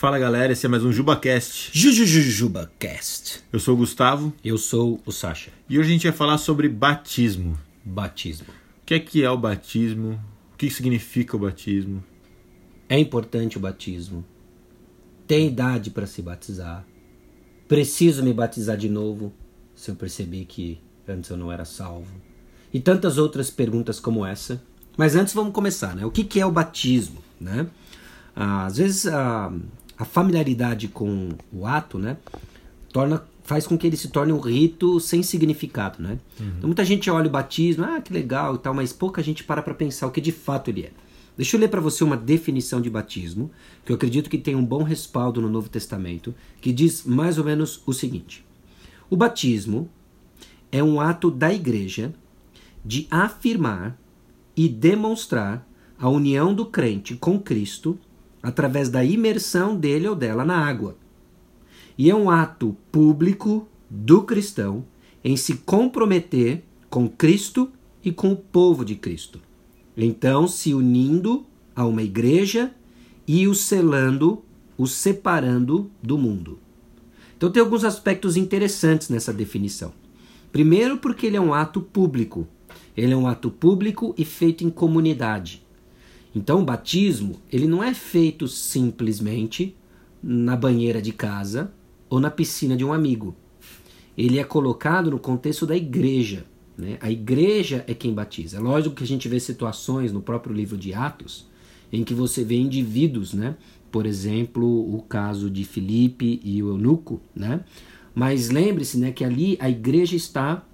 Fala galera, esse é mais um JubaCast. JujujujubaCast. Eu sou o Gustavo Eu sou o Sasha. e hoje a gente vai falar sobre batismo. Batismo. O que é que é o batismo? O que significa o batismo? É importante o batismo. Tem idade para se batizar. Preciso me batizar de novo se eu perceber que antes eu não era salvo. E tantas outras perguntas como essa. Mas antes vamos começar, né? O que, que é o batismo, né? Ah, às vezes a, a familiaridade com o ato, né? Torna, faz com que ele se torne um rito sem significado, né? Então muita gente olha o batismo, ah, que legal e tal, mas pouca gente para para pensar o que de fato ele é. Deixa eu ler para você uma definição de batismo, que eu acredito que tem um bom respaldo no Novo Testamento, que diz mais ou menos o seguinte: O batismo é um ato da igreja de afirmar e demonstrar a união do crente com Cristo através da imersão dele ou dela na água. E é um ato público do cristão em se comprometer com Cristo e com o povo de Cristo. Então, se unindo a uma igreja e o selando, o separando do mundo. Então, tem alguns aspectos interessantes nessa definição. Primeiro, porque ele é um ato público. Ele é um ato público e feito em comunidade. Então, o batismo, ele não é feito simplesmente na banheira de casa ou na piscina de um amigo. Ele é colocado no contexto da igreja. Né? A igreja é quem batiza. É lógico que a gente vê situações no próprio livro de Atos em que você vê indivíduos, né? por exemplo, o caso de Filipe e o eunuco, né? mas lembre-se né, que ali a igreja está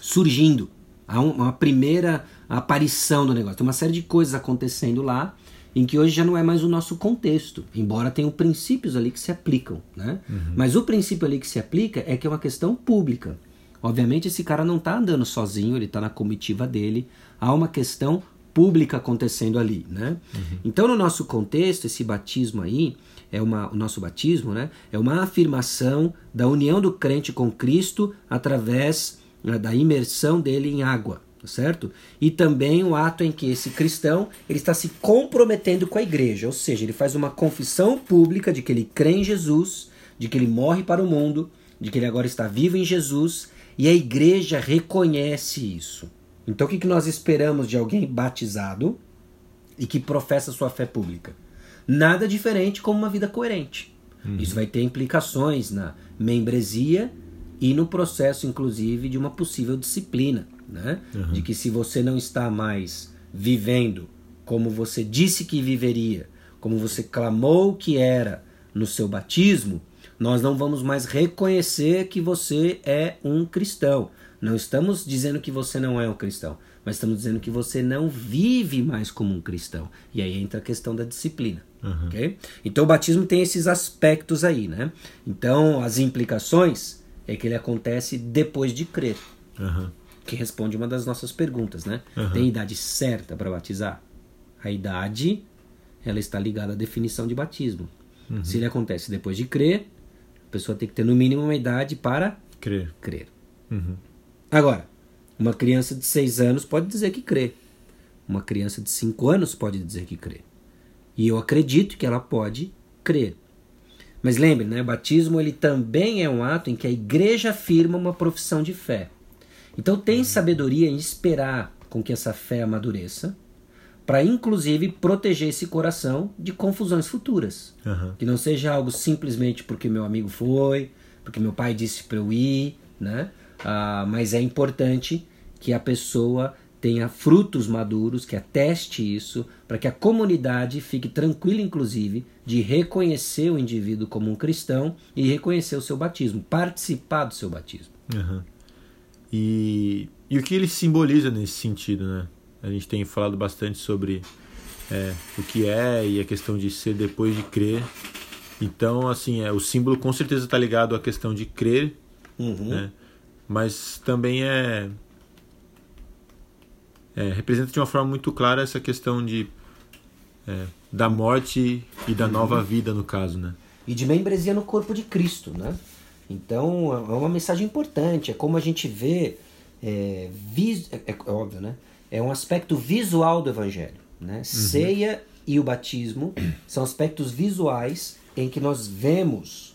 surgindo. Há um- uma primeira aparição do negócio. Tem uma série de coisas acontecendo lá em que hoje já não é mais o nosso contexto, embora tenham princípios ali que se aplicam, né? Mas o princípio ali que se aplica é que é uma questão pública. Obviamente esse cara não está andando sozinho, ele está na comitiva dele. Há uma questão pública acontecendo ali, né? Então no nosso contexto esse batismo aí é uma, o nosso batismo, né? É uma afirmação da união do crente com Cristo através né, da imersão dele em água, tá certo? E também o ato em que esse cristão ele está se comprometendo com a igreja, ou seja, ele faz uma confissão pública de que ele crê em Jesus, de que ele morre para o mundo, de que ele agora está vivo em Jesus, e a igreja reconhece isso. Então o que que nós esperamos de alguém batizado e que professa sua fé pública? Nada diferente como uma vida coerente. Isso vai ter implicações na membresia e no processo, inclusive, de uma possível disciplina. Né? De que se você não está mais vivendo como você disse que viveria, como você clamou que era no seu batismo, nós não vamos mais reconhecer que você é um cristão. Não estamos dizendo que você não é um cristão, mas estamos dizendo que você não vive mais como um cristão. E aí entra a questão da disciplina. ok? Então o batismo tem esses aspectos aí, né? Então as implicações é que ele acontece depois de crer, Aham. que responde uma das nossas perguntas, né? Tem idade certa para batizar? A idade ela está ligada à definição de batismo. Se ele acontece depois de crer, a pessoa tem que ter no mínimo uma idade para Crer. crer. Uhum. Agora, uma criança de 6 anos pode dizer que crê. Uma criança de 5 anos pode dizer que crê. E eu acredito que ela pode crer. Mas lembre, né, batismo ele também é um ato em que a igreja afirma uma profissão de fé. Então tem sabedoria em esperar com que essa fé amadureça, para inclusive proteger esse coração de confusões futuras. Aham. Que não seja algo simplesmente porque meu amigo foi, porque meu pai disse para eu ir, né? Ah, mas é importante que a pessoa tenha frutos maduros, que ateste isso, para que a comunidade fique tranquila, inclusive, de reconhecer o indivíduo como um cristão e reconhecer o seu batismo, participar do seu batismo. Aham. E, e o que ele simboliza nesse sentido, né? A gente tem falado bastante sobre é, o que é e a questão de ser depois de crer. Então, assim, é, o símbolo com certeza está ligado à questão de crer, né? Mas também é, é representa de uma forma muito clara essa questão de é, da morte e da nova vida no caso, né? e de membresia no corpo de Cristo, né? Então é uma mensagem importante, é como a gente vê, é, vis- é, é óbvio, né? É um aspecto visual do Evangelho, né? Ceia e o batismo são aspectos visuais em que nós vemos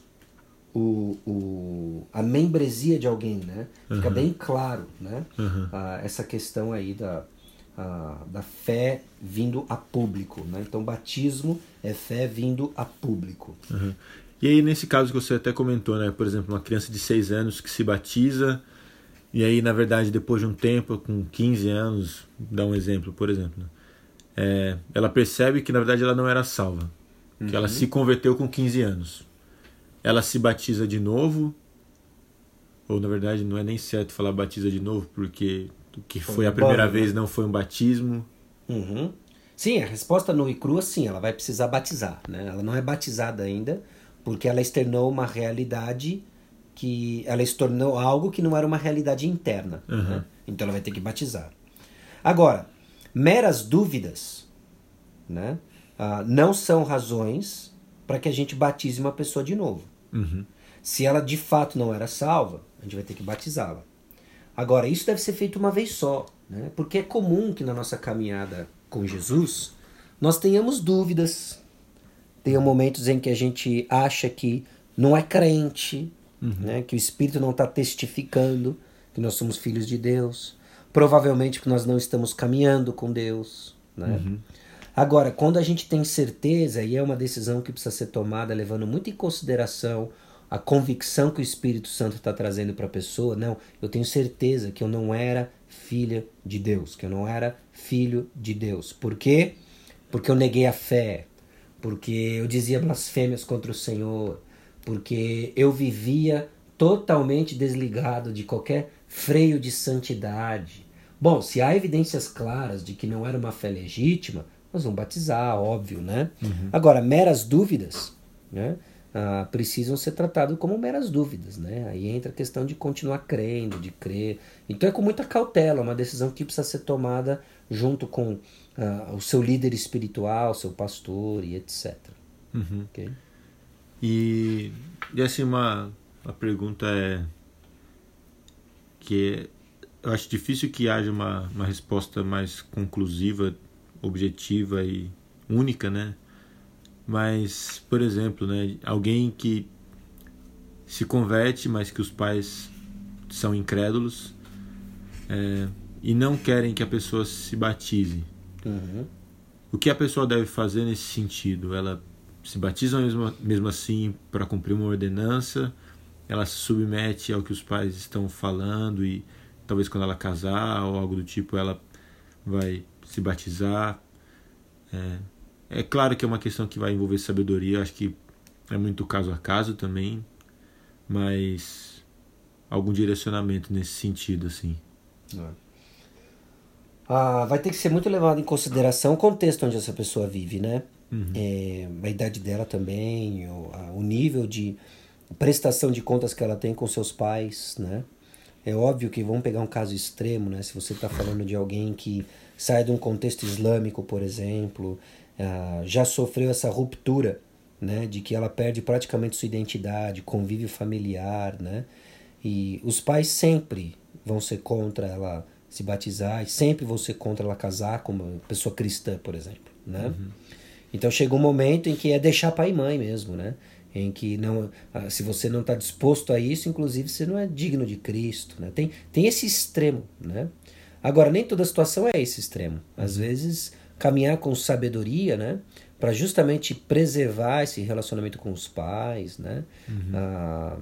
o, o, a membresia de alguém, né? Fica Uhum. bem claro, né? Uhum. Ah, essa questão aí da, ah, da fé vindo a público, né? Então, batismo é fé vindo a público. Uhum. E aí, nesse caso que você até comentou, né? Por exemplo, uma criança de 6 anos que se batiza, e aí, na verdade, depois de um tempo, com 15 anos, dá um exemplo, por exemplo, né? é, ela percebe que, na verdade, ela não era salva. Que ela se converteu com 15 anos. Ela se batiza de novo, ou, na verdade, não é nem certo falar batiza de novo, porque o que foi a primeira né? vez não foi um batismo. Uhum. Sim, a resposta nua e crua, sim, ela vai precisar batizar. Né? Ela não é batizada ainda, porque ela externou uma realidade que. Ela externou algo que não era uma realidade interna. Uhum. né? Então ela vai ter que batizar. Agora, meras dúvidas né, ah, não são razões para que a gente batize uma pessoa de novo. Uhum. Se ela de fato não era salva, a gente vai ter que batizá-la. Agora, isso deve ser feito uma vez só, né? porque é comum que na nossa caminhada com Jesus nós tenhamos dúvidas, tenha momentos em que a gente acha que não é crente, né? que o Espírito não está testificando que nós somos filhos de Deus, provavelmente porque nós não estamos caminhando com Deus. Né? Agora, quando a gente tem certeza, e é uma decisão que precisa ser tomada levando muito em consideração a convicção que o Espírito Santo está trazendo para a pessoa, não, eu tenho certeza que eu não era filha de Deus, que eu não era filho de Deus. Por quê? Porque eu neguei a fé, porque eu dizia blasfêmias contra o Senhor, porque eu vivia totalmente desligado de qualquer freio de santidade. Bom, se há evidências claras de que não era uma fé legítima, nós vamos batizar, óbvio, né? Agora, meras dúvidas, né? ah, precisam ser tratadas como meras dúvidas, né? Aí entra a questão de continuar crendo, de crer. Então é com muita cautela, uma decisão que precisa ser tomada junto com ah, o seu líder espiritual, seu pastor e etc. Uhum. ok? E, e assim, uma, uma pergunta é que eu acho difícil que haja uma, uma resposta mais conclusiva, objetiva e única, né? Mas, por exemplo, né, alguém que se converte, mas que os pais são incrédulos é, e não querem que a pessoa se batize. Uhum. O que a pessoa deve fazer nesse sentido? Ela se batiza mesmo, mesmo assim para cumprir uma ordenança? Ela se submete ao que os pais estão falando e talvez quando ela casar ou algo do tipo ela vai se batizar? É, é claro que é uma questão que vai envolver sabedoria, acho que é muito caso a caso também, mas algum direcionamento nesse sentido, assim. Ah, vai ter que ser muito levado em consideração o contexto onde essa pessoa vive, né? É, a idade dela também, o, a- o nível de prestação de contas que ela tem com seus pais, né? É óbvio que vamos pegar um caso extremo, né? Se você está falando de alguém que sai de um contexto islâmico, por exemplo, ah, já sofreu essa ruptura, né? De que ela perde praticamente sua identidade, convívio familiar, né? E os pais sempre vão ser contra ela se batizar e sempre vão ser contra ela casar com uma pessoa cristã, por exemplo, né? Então chega um momento em que é deixar pai e mãe mesmo, né? Em que não, ah, se você não está disposto a isso, inclusive você não é digno de Cristo, né? Tem, tem esse extremo, né? Agora nem toda situação é esse extremo. Às vezes caminhar com sabedoria, né? Para justamente preservar esse relacionamento com os pais, né? Ah,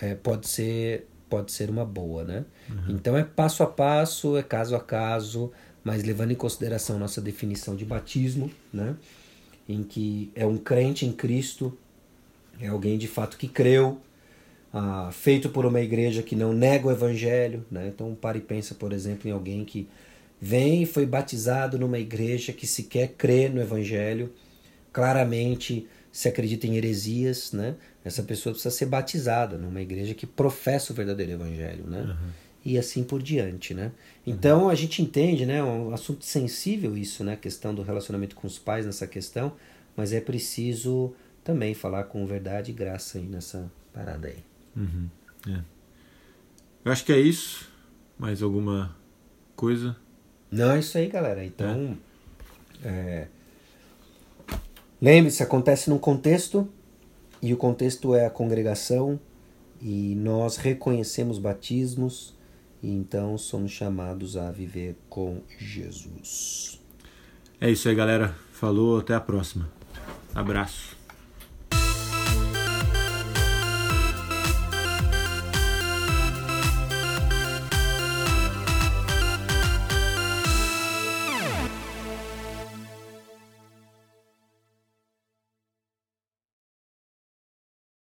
é, pode ser pode ser uma boa, né? Então é passo a passo, é caso a caso, mas levando em consideração nossa definição de batismo, né? Em que é um crente em Cristo, é alguém de fato que creu, ah, feito por uma igreja que não nega o evangelho, né? Então pare e pensa, por exemplo, em alguém que vem e foi batizado numa igreja que sequer crê no evangelho, claramente se acredita em heresias, né? Essa pessoa precisa ser batizada numa igreja que professa o verdadeiro evangelho, né? E assim por diante, né? Então a gente entende, né? É um assunto sensível isso, né? A questão do relacionamento com os pais nessa questão, mas é preciso também falar com verdade e graça aí nessa parada aí. Uhum, é. Eu acho que é isso. Mais alguma coisa? Não, é isso aí, galera. Então, é, lembre-se, acontece num contexto E o contexto é a congregação e nós reconhecemos batismos e então somos chamados a viver com Jesus. É isso aí, galera. Falou, até a próxima. Abraço.